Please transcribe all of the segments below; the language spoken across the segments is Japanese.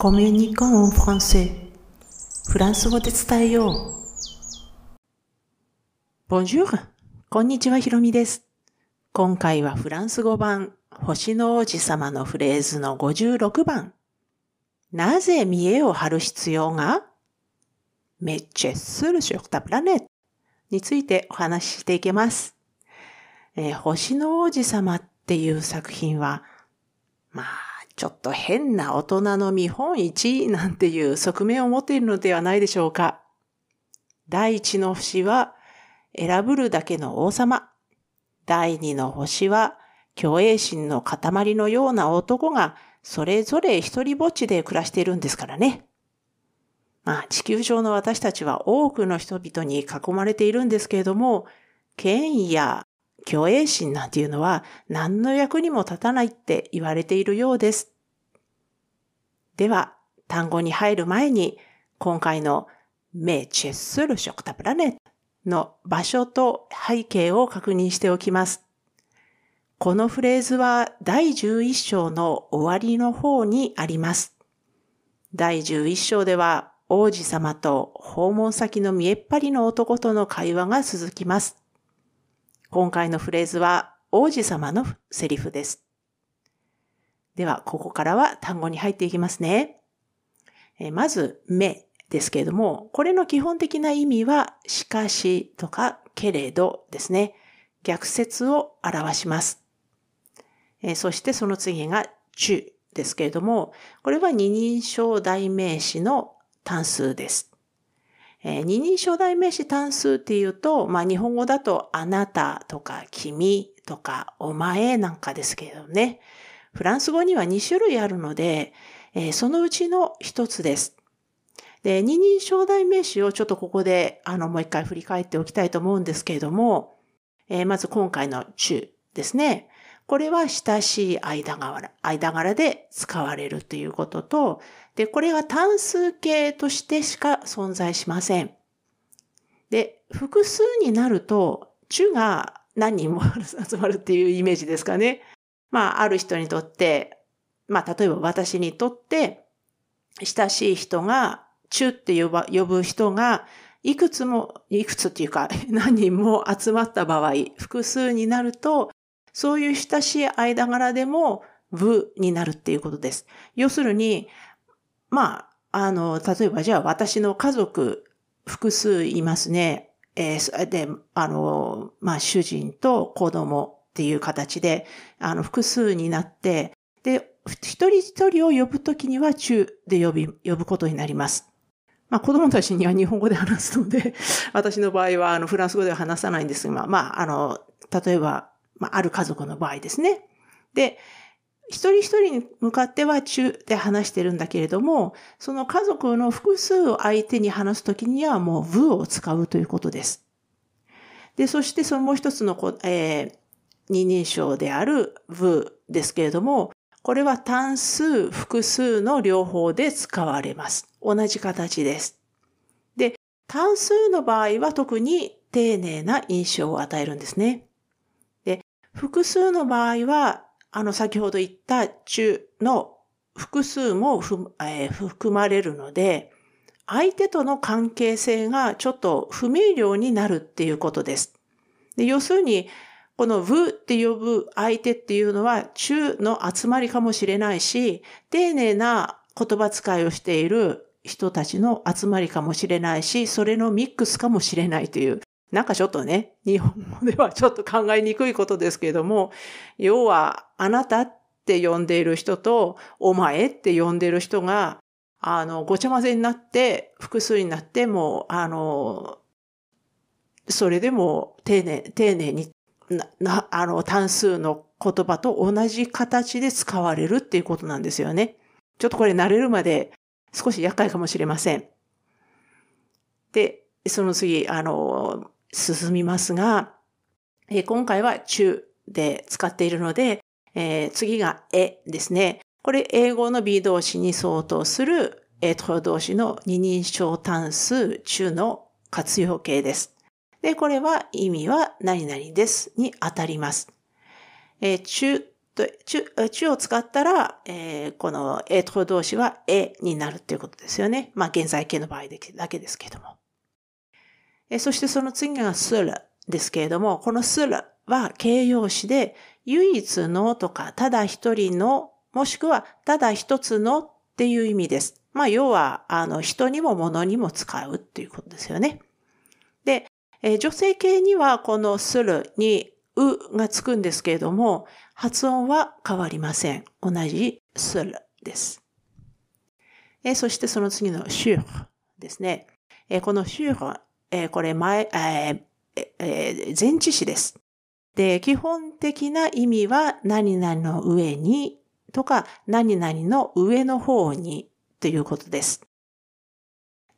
コミュニコンフランセフランス語で伝えよう。Bonjour! こんにちは、ひろみです。今回はフランス語版、星の王子様のフレーズの56番。なぜ見栄を張る必要が？メッチェスルショクタプラネットについてお話ししていきます。えー、星の王子様っていう作品は、まあ、ちょっと変な大人の見本市なんていう側面を持っているのではないでしょうか。第一の星は、選ぶるだけの王様。第二の星は、虚栄心の塊のような男が、それぞれ一人ぼっちで暮らしているんですからね。まあ、地球上の私たちは多くの人々に囲まれているんですけれども、権威や虚栄心なんていうのは何の役にも立たないって言われているようです。では、単語に入る前に、今回のメチェスルショクタプラネの場所と背景を確認しておきます。このフレーズは第11章の終わりの方にあります。第11章では王子様と訪問先の見えっ張りの男との会話が続きます。今回のフレーズは王子様のセリフです。では、ここからは単語に入っていきますね。えまず、目ですけれども、これの基本的な意味は、しかしとか、けれどですね。逆説を表します。えそしてその次が、中ですけれども、これは二人称代名詞の単数です。えー、二人称代名詞単数っていうと、まあ日本語だとあなたとか君とかお前なんかですけどね。フランス語には2種類あるので、えー、そのうちの一つです。で、二人称代名詞をちょっとここで、あの、もう一回振り返っておきたいと思うんですけれども、えー、まず今回の中ですね。これは親しい間柄、間柄で使われるということと、で、これが単数形としてしか存在しません。で、複数になると、中が何人も集まるっていうイメージですかね。まあ、ある人にとって、まあ、例えば私にとって、親しい人が、中って呼ば呼ぶ人が、いくつも、いくつっていうか、何人も集まった場合、複数になると、そういう親しい間柄でも、部になるっていうことです。要するに、まあ、あの、例えばじゃあ私の家族複数いますね。えー、で、あの、まあ主人と子供っていう形で、あの、複数になって、で、一人一人を呼ぶときには中で呼び、呼ぶことになります。まあ子供たちには日本語で話すので、私の場合はあのフランス語では話さないんですが、まあ、あの、例えば、まあ、ある家族の場合ですね。で、一人一人に向かっては中で話してるんだけれども、その家族の複数を相手に話すときにはもう部を使うということです。で、そしてそのもう一つの、えー、二人称である部ですけれども、これは単数、複数の両方で使われます。同じ形です。で、単数の場合は特に丁寧な印象を与えるんですね。複数の場合はあの、先ほど言った中の複数もふえー、含まれるので、相手との関係性がちょっと不明瞭になるっていうことです。で要するに、この部って呼ぶ相手っていうのは中の集まりかもしれないし、丁寧な言葉遣いをしている人たちの集まりかもしれないし、それのミックスかもしれないという、なんかちょっとね、日本語ではちょっと考えにくいことですけれども、要は、あなたって呼んでいる人と、お前って呼んでいる人が、あの、ごちゃ混ぜになって、複数になって、も、あの、それでも丁寧、丁寧に、な、あの、単数の言葉と同じ形で使われるっていうことなんですよね。ちょっとこれ慣れるまで少し厄介かもしれません。で、その次、あの、進みますが、え今回は中で使っているので、えー、次がえですね。これ英語の B 動詞に相当するえト動詞の二人称単数中の活用形です。で、これは意味は何々ですに当たります。えー、中と、中、中を使ったら、えー、このエトロ動詞はえになるっていうことですよね。まあ、現在形の場合だけですけども。えそしてその次がするですけれども、このするは形容詞で、唯一のとか、ただ一人の、もしくはただ一つのっていう意味です。まあ、要は、あの、人にも物にも使うっていうことですよね。で、え、女性形にはこのするにうがつくんですけれども、発音は変わりません。同じするです。え、そしてその次のシューですね。え、このシューえー、これ前、えーえー、前置詞です。で、基本的な意味は何々の上にとか何々の上の方にということです。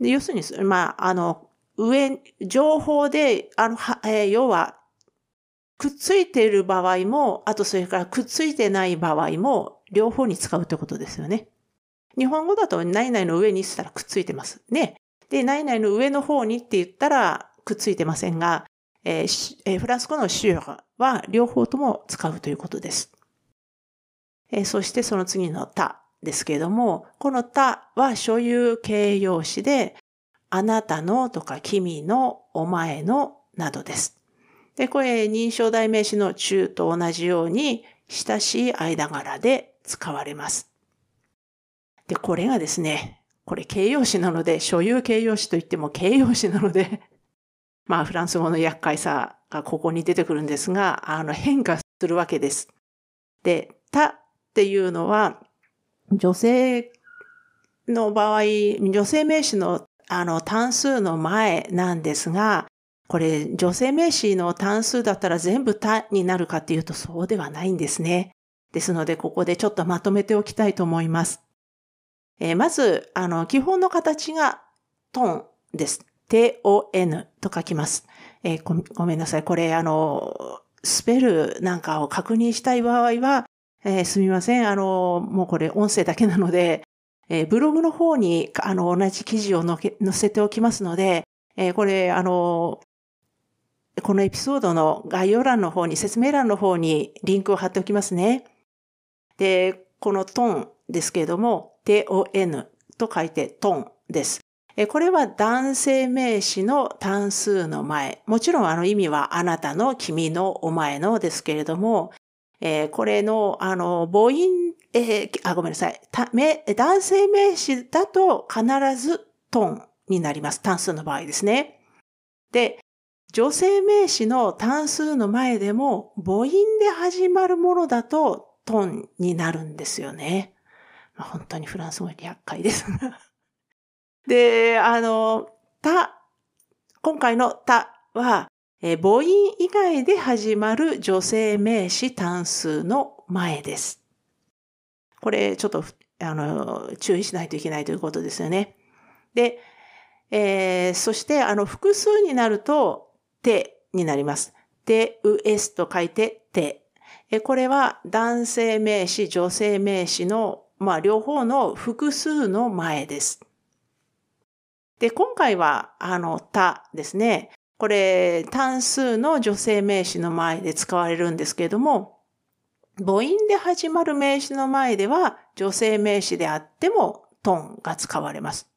で要するに、まあ、あの、上、情報で、あの、はえー、要は、くっついている場合も、あとそれからくっついてない場合も、両方に使うということですよね。日本語だと、何々の上にしたらくっついてます。ね。で、何々の上の方にって言ったらくっついてませんが、えーえー、フランス語のシューは両方とも使うということです。えー、そしてその次のたですけれども、このたは所有形容詞で、あなたのとか君の、お前のなどです。で、これ認証代名詞の中と同じように親しい間柄で使われます。で、これがですね、これ形容詞なので、所有形容詞といっても形容詞なので、まあフランス語の厄介さがここに出てくるんですが、あの変化するわけです。で、たっていうのは、女性の場合、女性名詞のあの単数の前なんですが、これ女性名詞の単数だったら全部たになるかっていうとそうではないんですね。ですので、ここでちょっとまとめておきたいと思います。えー、まず、あの、基本の形がトンです。t-o-n と書きます。えー、ごごめんなさい。これ、あの、スペルなんかを確認したい場合は、えー、すみません。あの、もうこれ音声だけなので、えー、ブログの方に、あの、同じ記事を載せておきますので、えー、これ、あの、このエピソードの概要欄の方に、説明欄の方にリンクを貼っておきますね。で、このトンですけれども、ton と書いてトンです。これは男性名詞の単数の前。もちろんあの意味はあなたの、君の、お前のですけれどもえ、これのあの母音、えー、あ、ごめんなさい。男性名詞だと必ずトンになります。単数の場合ですね。で、女性名詞の単数の前でも母音で始まるものだとトンになるんですよね。本当にフランス語に厄介です。で、あの、た、今回のたは、え母音以外で始まる女性名詞単数の前です。これ、ちょっと、あの、注意しないといけないということですよね。で、えー、そして、あの、複数になると、てになります。て、う、えすと書いて、て。これは男性名詞、女性名詞のまあ、両方の複数の前です。で、今回は、あの、たですね。これ、単数の女性名詞の前で使われるんですけれども、母音で始まる名詞の前では、女性名詞であっても、トンが使われます。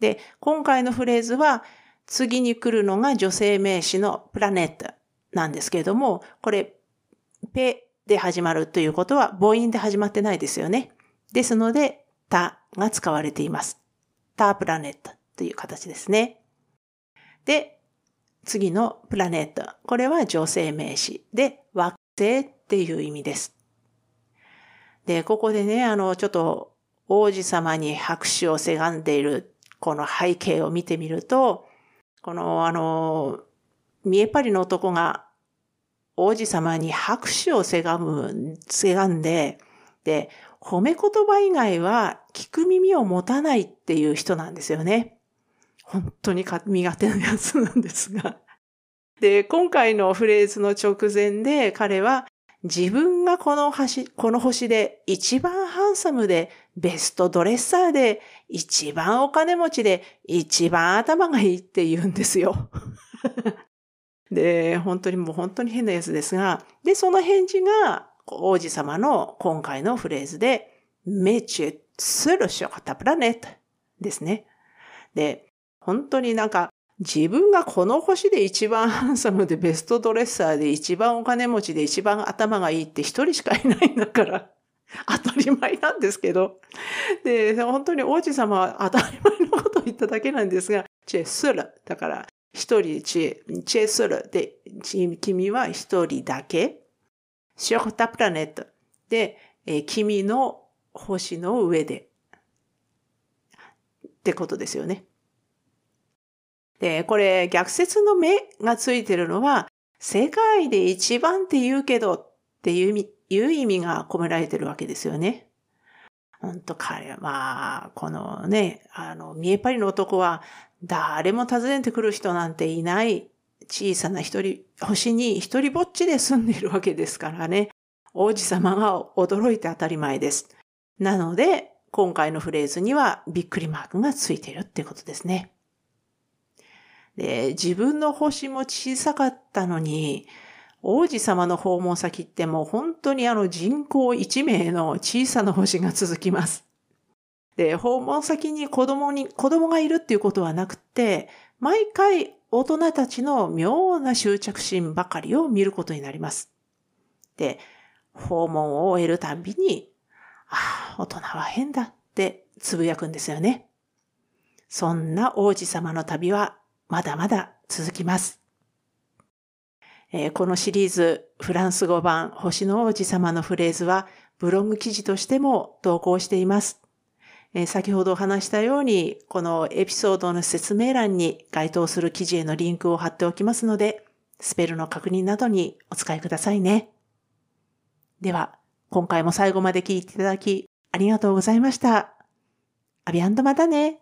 で、今回のフレーズは、次に来るのが女性名詞のプラネットなんですけれども、これ、ペで始まるということは母音で始まってないですよね。ですので、たが使われています。タプラネットという形ですね。で、次のプラネット。これは女性名詞で惑星っていう意味です。で、ここでね、あの、ちょっと王子様に拍手をせがんでいるこの背景を見てみると、この、あの、見えっ張りの男が王子様に拍手をせがむ、せがんで、で、褒め言葉以外は聞く耳を持たないっていう人なんですよね。本当に苦手なやつなんですが。で、今回のフレーズの直前で彼は自分がこの星、この星で一番ハンサムで、ベストドレッサーで、一番お金持ちで、一番頭がいいって言うんですよ。で、本当にもう本当に変なやつですが、で、その返事が、王子様の今回のフレーズで、メチェスルショカタプラネットですね。で、本当になんか自分がこの星で一番ハンサムでベストドレッサーで一番お金持ちで一番頭がいいって一人しかいないんだから、当たり前なんですけど。で、本当に王子様は当たり前のことを言っただけなんですが、チェスル。だから、一人チェ、チェスルで、君は一人だけ。ショータプラネット。で、え君の星の上で。ってことですよね。で、これ逆説の目がついてるのは、世界で一番って言うけどっていう意味いう意味が込められてるわけですよね。本当彼は、まあ、このね、あの、見えっ張りの男は、誰も訪ねてくる人なんていない小さな一人、星に一人ぼっちで住んでいるわけですからね。王子様が驚いて当たり前です。なので、今回のフレーズにはびっくりマークがついているってことですね。で、自分の星も小さかったのに、王子様の訪問先ってもう本当にあの人口1名の小さな星が続きます。で、訪問先に子供に、子供がいるっていうことはなくて、毎回大人たちの妙な執着心ばかりを見ることになります。で、訪問を終えるたんびに、ああ、大人は変だってつぶやくんですよね。そんな王子様の旅はまだまだ続きます。えー、このシリーズフランス語版星の王子様のフレーズはブログ記事としても投稿しています。え、先ほどお話したように、このエピソードの説明欄に該当する記事へのリンクを貼っておきますので、スペルの確認などにお使いくださいね。では、今回も最後まで聞いていただきありがとうございました。アビアンドまたね。